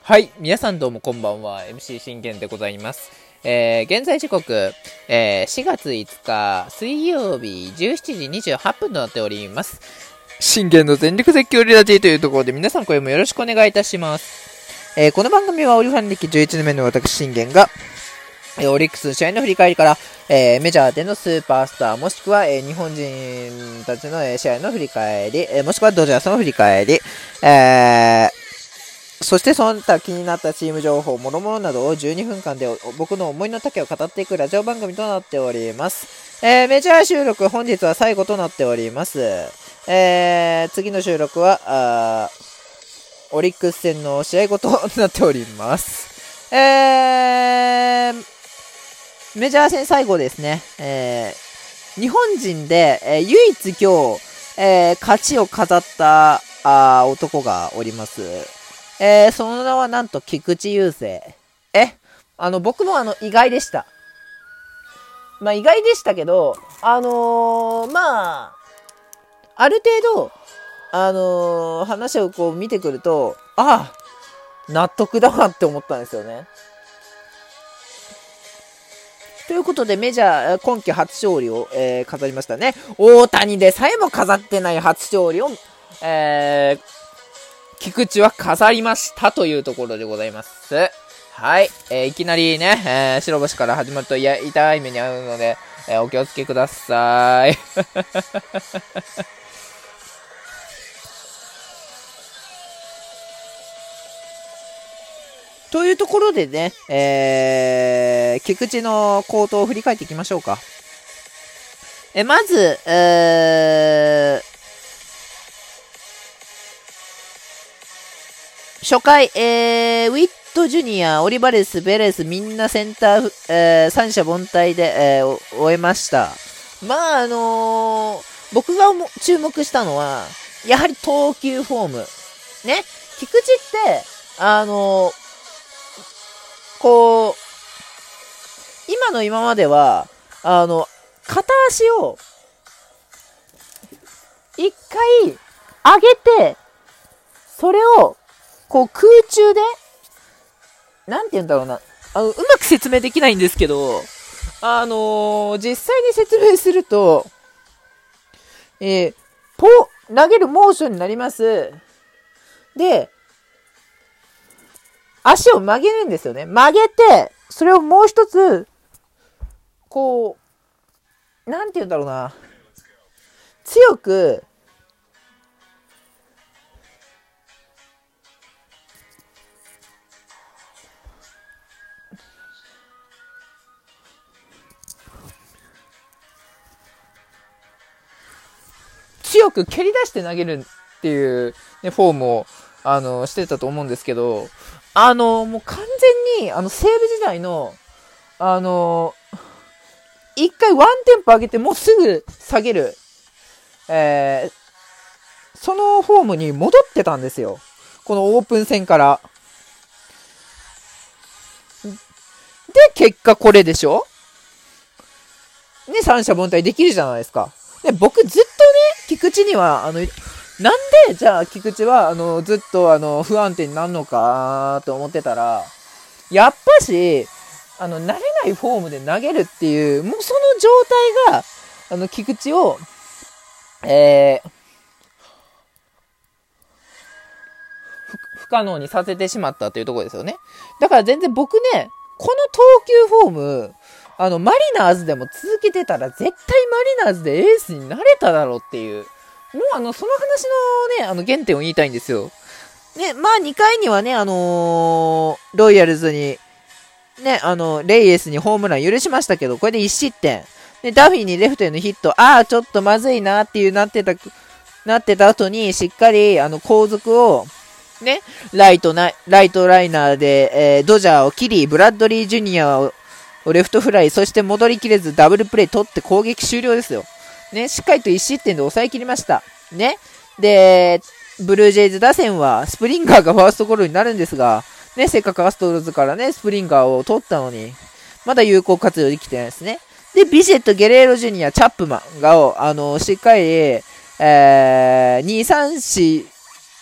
はい、皆さんどうもこんばんは、MC 信玄でございます。えー、現在時刻、えー、4月5日水曜日17時28分となっております。信玄の全力絶叫リラジーというところで皆さん声もよろしくお願いいたします。えー、この番組はオリファン歴11年目の私信玄が、えオリックスの試合の振り返りから、え、メジャーでのスーパースター、もしくは、え、日本人たちの、え試合の振り返り、えもしくはドジャースの振り返り、えそしてその他気になったチーム情報、諸々などを12分間で僕の思いの丈を語っていくラジオ番組となっております。えー、メジャー収録本日は最後となっております。えー、次の収録は、あオリックス戦の試合後となっております。えー、メジャー戦最後ですね。えー、日本人で、えー、唯一今日、えー、勝ちを飾ったあ男がおります。えー、その名はなんと菊池雄星。えあの、僕もあの、意外でした。まあ、意外でしたけど、あのー、まあ、ある程度、あのー、話をこう見てくると、ああ、納得だわって思ったんですよね。ということで、メジャー今季初勝利を、えー、飾りましたね。大谷でさえも飾ってない初勝利を、えー、菊池は飾りましたというところでございます。はい。えー、いきなりね、えー、白星から始まるといや痛い目に遭うので、えー、お気をつけください。というところでね、えー、菊池の口頭を振り返っていきましょうか。え、まず、えー、初回、えー、ウィットジュニア、オリバレス、ベレス、みんなセンター、えー、三者凡退で、えー、終えました。まあ、あのー、僕が注目したのは、やはり投球フォーム。ね。菊池って、あのー、こう、今の今までは、あの、片足を、一回上げて、それをこう空中で、なんて言うんだろうな。あの、うまく説明できないんですけど、あのー、実際に説明すると、えー、ポ、投げるモーションになります。で、足を曲げるんですよね。曲げて、それをもう一つ、こう、なんて言うんだろうな。強く、強く蹴り出して投げるっていう、ね、フォームを、あの、してたと思うんですけど、あの、もう完全に、あの、西武時代の、あの、一回ワンテンポ上げてもうすぐ下げる、えー、そのフォームに戻ってたんですよ。このオープン戦から。で、結果これでしょ？ね、三者凡退できるじゃないですか。で、僕ずっとね、菊池には、あの、なんで、じゃあ、菊池は、あの、ずっと、あの、不安定になるのか、と思ってたら、やっぱし、あの、慣れないフォームで投げるっていう、もうその状態が、あの、菊池を、えー、不可能にさせてしまったというところですよね。だから全然僕ね、この投球フォーム、あの、マリナーズでも続けてたら絶対マリナーズでエースになれただろうっていう。もうあの、その話のね、あの、原点を言いたいんですよ。ね、まあ2回にはね、あのー、ロイヤルズに、ね、あの、レイエスにホームラン許しましたけど、これで1失点。で、ダフィーにレフトへのヒット、ああ、ちょっとまずいなっていうなってた、なってた後に、しっかり、あの、後続を、ね、ライトな、ライトライナーで、えー、ドジャーを切り、ブラッドリー・ジュニアをレフトフライ、そして戻りきれずダブルプレイ取って攻撃終了ですよ。ね、しっかりと1失点で抑えきりました。ね。で、ブルージェイズ打線はスプリンガーがファーストゴロになるんですが、ね、せっかくアストロズからね、スプリンガーを取ったのに、まだ有効活用できてないですね。で、ビジェット、ゲレーロジュニア、チャップマンが、あの、しっかり、えー、2、3、4、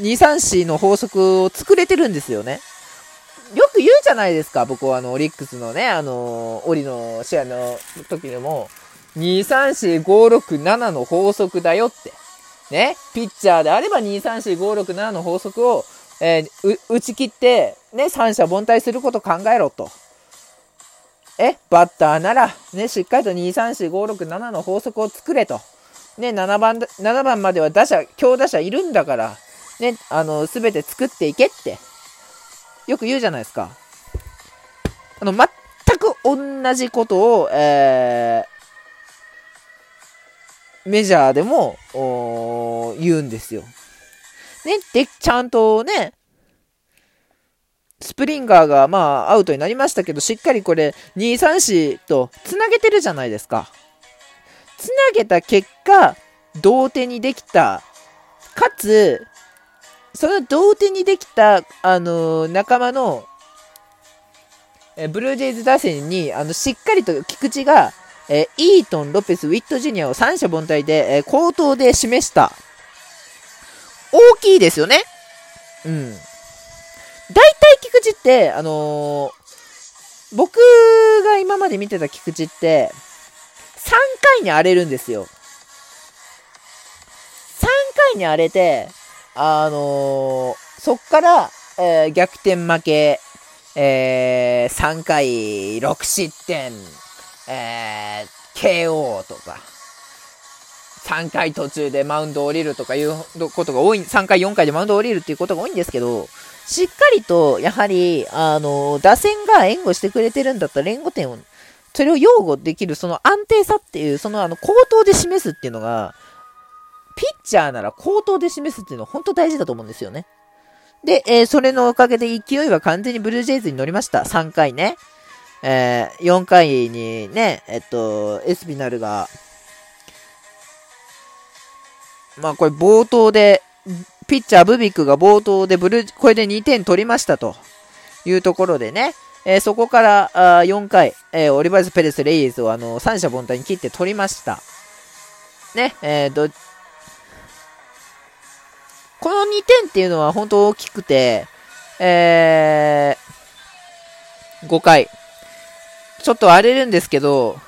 234の法則を作れてるんですよね。よく言うじゃないですか、僕はあの、オリックスのね、あの、オリの試合の時でも、2、3、4、5、6、7の法則だよって。ね、ピッチャーであれば2、3、4、5、6、7の法則を、えー、打ち切って、ね、三者凡退すること考えろと。え、バッターなら、ね、しっかりと2、3、4、5、6、7の法則を作れと。ね、7番、7番までは打者、強打者いるんだから、ね、あの、すべて作っていけって、よく言うじゃないですか。あの、全く同じことを、えー、メジャーでも、言うんですよ。ね、で、ちゃんとね、スプリンガーがまあアウトになりましたけど、しっかりこれ2、3、4と繋げてるじゃないですか。繋げた結果、同点にできた。かつ、その同点にできた、あのー、仲間の、えブルージェイズ打線に、あの、しっかりと菊池が、えイートン、ロペス、ウィットジュニアを三者凡退で、え口頭で示した。大きいですよね。うん。大体菊池って、あのー、僕が今まで見てた菊池って、3回に荒れるんですよ。3回に荒れて、あのー、そっから、えー、逆転負け、えー、3回6失点、え、KO とか、3回途中でマウンド降りるとかいうことが多い、3回4回でマウンド降りるっていうことが多いんですけど、しっかりと、やはり、あの、打線が援護してくれてるんだったら援護点を、それを擁護できる、その安定さっていう、そのあの、口頭で示すっていうのが、ピッチャーなら口頭で示すっていうのは本当大事だと思うんですよね。で、えー、それのおかげで勢いは完全にブルージェイズに乗りました。3回ね。えー、4回にね、えっと、エスピナルが、まあこれ冒頭で、ピッチャーブビックが冒頭でブルこれで2点取りましたというところでね、えー、そこからあ4回、えー、オリバーズ・ペレス・レイエスをあの三者凡退に切って取りました。ね、えー、ど、この2点っていうのは本当大きくて、えー、5回、ちょっと荒れるんですけど、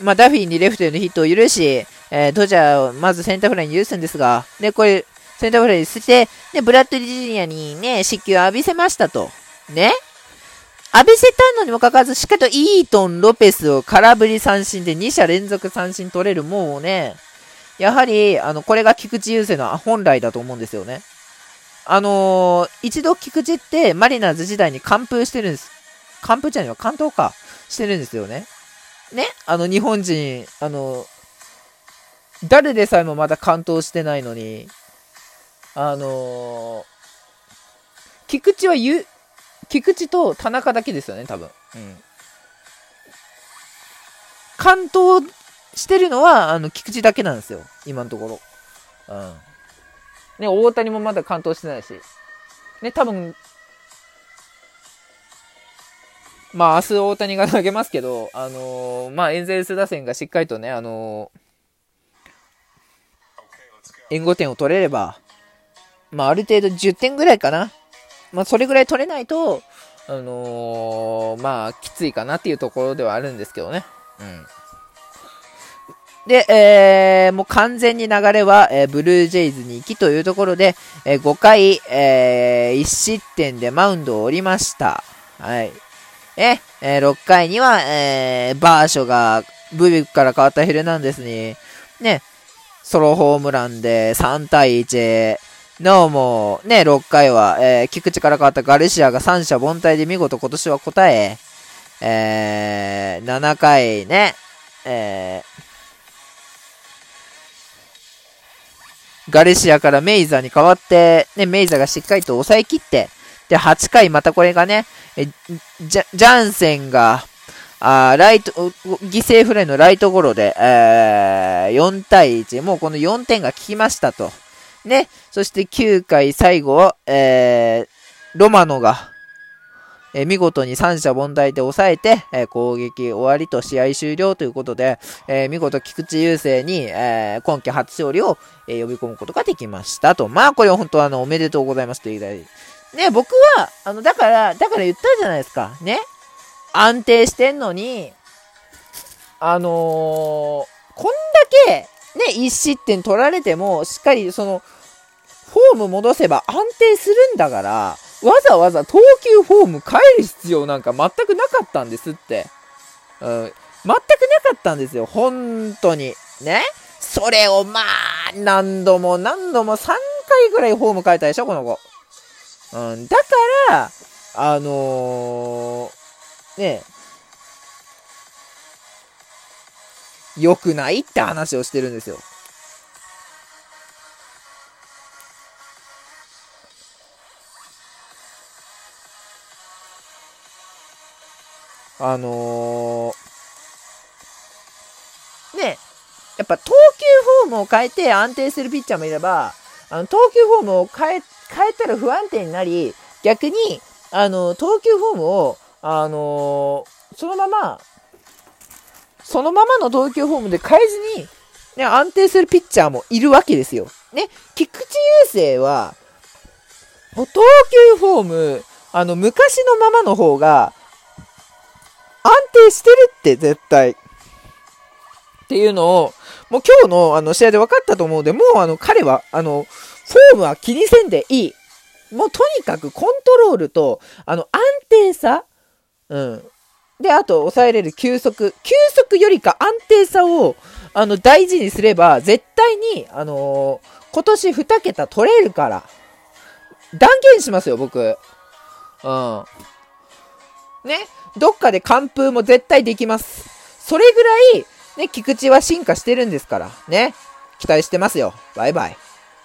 まあ、ダフィーにレフトへのヒットを許し、えー、ドジャーをまずセンターフライに許すんですが、で、これ、センターフライにして、で、ブラッドリー・ジュニアにね、失球を浴びせましたと。ね？浴びせたのにもかかわらず、しっかりとイートン、ロペスを空振り三振で2者連続三振取れる、もうね、やはり、あの、これが菊池雄星の本来だと思うんですよね。あのー、一度菊池ってマリナーズ時代に完封してるんです。完封じゃないわ、関東か。してるんですよね。ね？あの、日本人、あの、誰でさえもまだ完投してないのに、あのー、菊池はゆ、菊池と田中だけですよね、多分。うん。完投してるのは、あの、菊池だけなんですよ。今のところ。うん。ね、大谷もまだ完投してないし。ね、多分、まあ、明日大谷が投げますけど、あのー、まあ、エンゼルス打線がしっかりとね、あのー援護点を取れれば、まあ、ある程度10点ぐらいかな。まあ、それぐらい取れないと、あのー、まあ、きついかなっていうところではあるんですけどね。うん。で、えー、もう完全に流れは、えー、ブルージェイズに行きというところで、えー、5回、えー、1失点でマウンドを降りました。はい。え、えー、6回には、えー、バーショが、ブビックから変わったヘルナンデスに、ね、ソロホームランで3対1。なおもね、6回は、えー、菊池から変わったガルシアが三者凡退で見事今年は答え、えー、7回ね、えー、ガレシアからメイザーに代わって、ね、メイザーがしっかりと抑えきって、で、8回またこれがね、えジャジャンセンが、あライト、犠牲フライのライトゴロで、えー、4対1。もうこの4点が効きましたと。ね。そして9回最後、えー、ロマノが、え、見事に三者凡退で抑えて、え、攻撃終わりと試合終了ということで、え見事菊池雄星に、え今季初勝利を、え呼び込むことができましたと。まあ、これは本当あの、おめでとうございますと言いうぐらい。ね、僕は、あの、だから、だから言ったじゃないですか。ね。安定してんのに、あのー、こんだけ、ね、1失点取られても、しっかりその、フォーム戻せば安定するんだから、わざわざ投球フォーム変える必要なんか全くなかったんですって。うん。全くなかったんですよ。本当に。ね。それをまあ、何度も何度も3回ぐらいフォーム変えたでしょ、この子。うん。だから、あのー、ね良くないって話をしてるんですよ。あのー、ね、やっぱ投球フォームを変えて安定するピッチャーもいれば、あの投球フォームを変え、変えたら不安定になり、逆に、あの、投球フォームを、あのー、そのまま、そのままの投球フォームで変えずに、ね、安定するピッチャーもいるわけですよ。ね、菊池雄星は、投球フォーム、あの、昔のままの方が、安定してるって、絶対。っていうのを、もう今日のあの試合で分かったと思うので、もうあの彼は、あの、フォームは気にせんでいい。もうとにかくコントロールと、あの、安定さ。うん。で、あと、抑えれる球速。球速よりか安定さを、あの、大事にすれば、絶対に、あのー、今年2桁取れるから。断言しますよ、僕。うん。ね。どっかで完封も絶対できます。それぐらい、ね、菊池は進化してるんですから。ね。期待してますよ。バイバイ。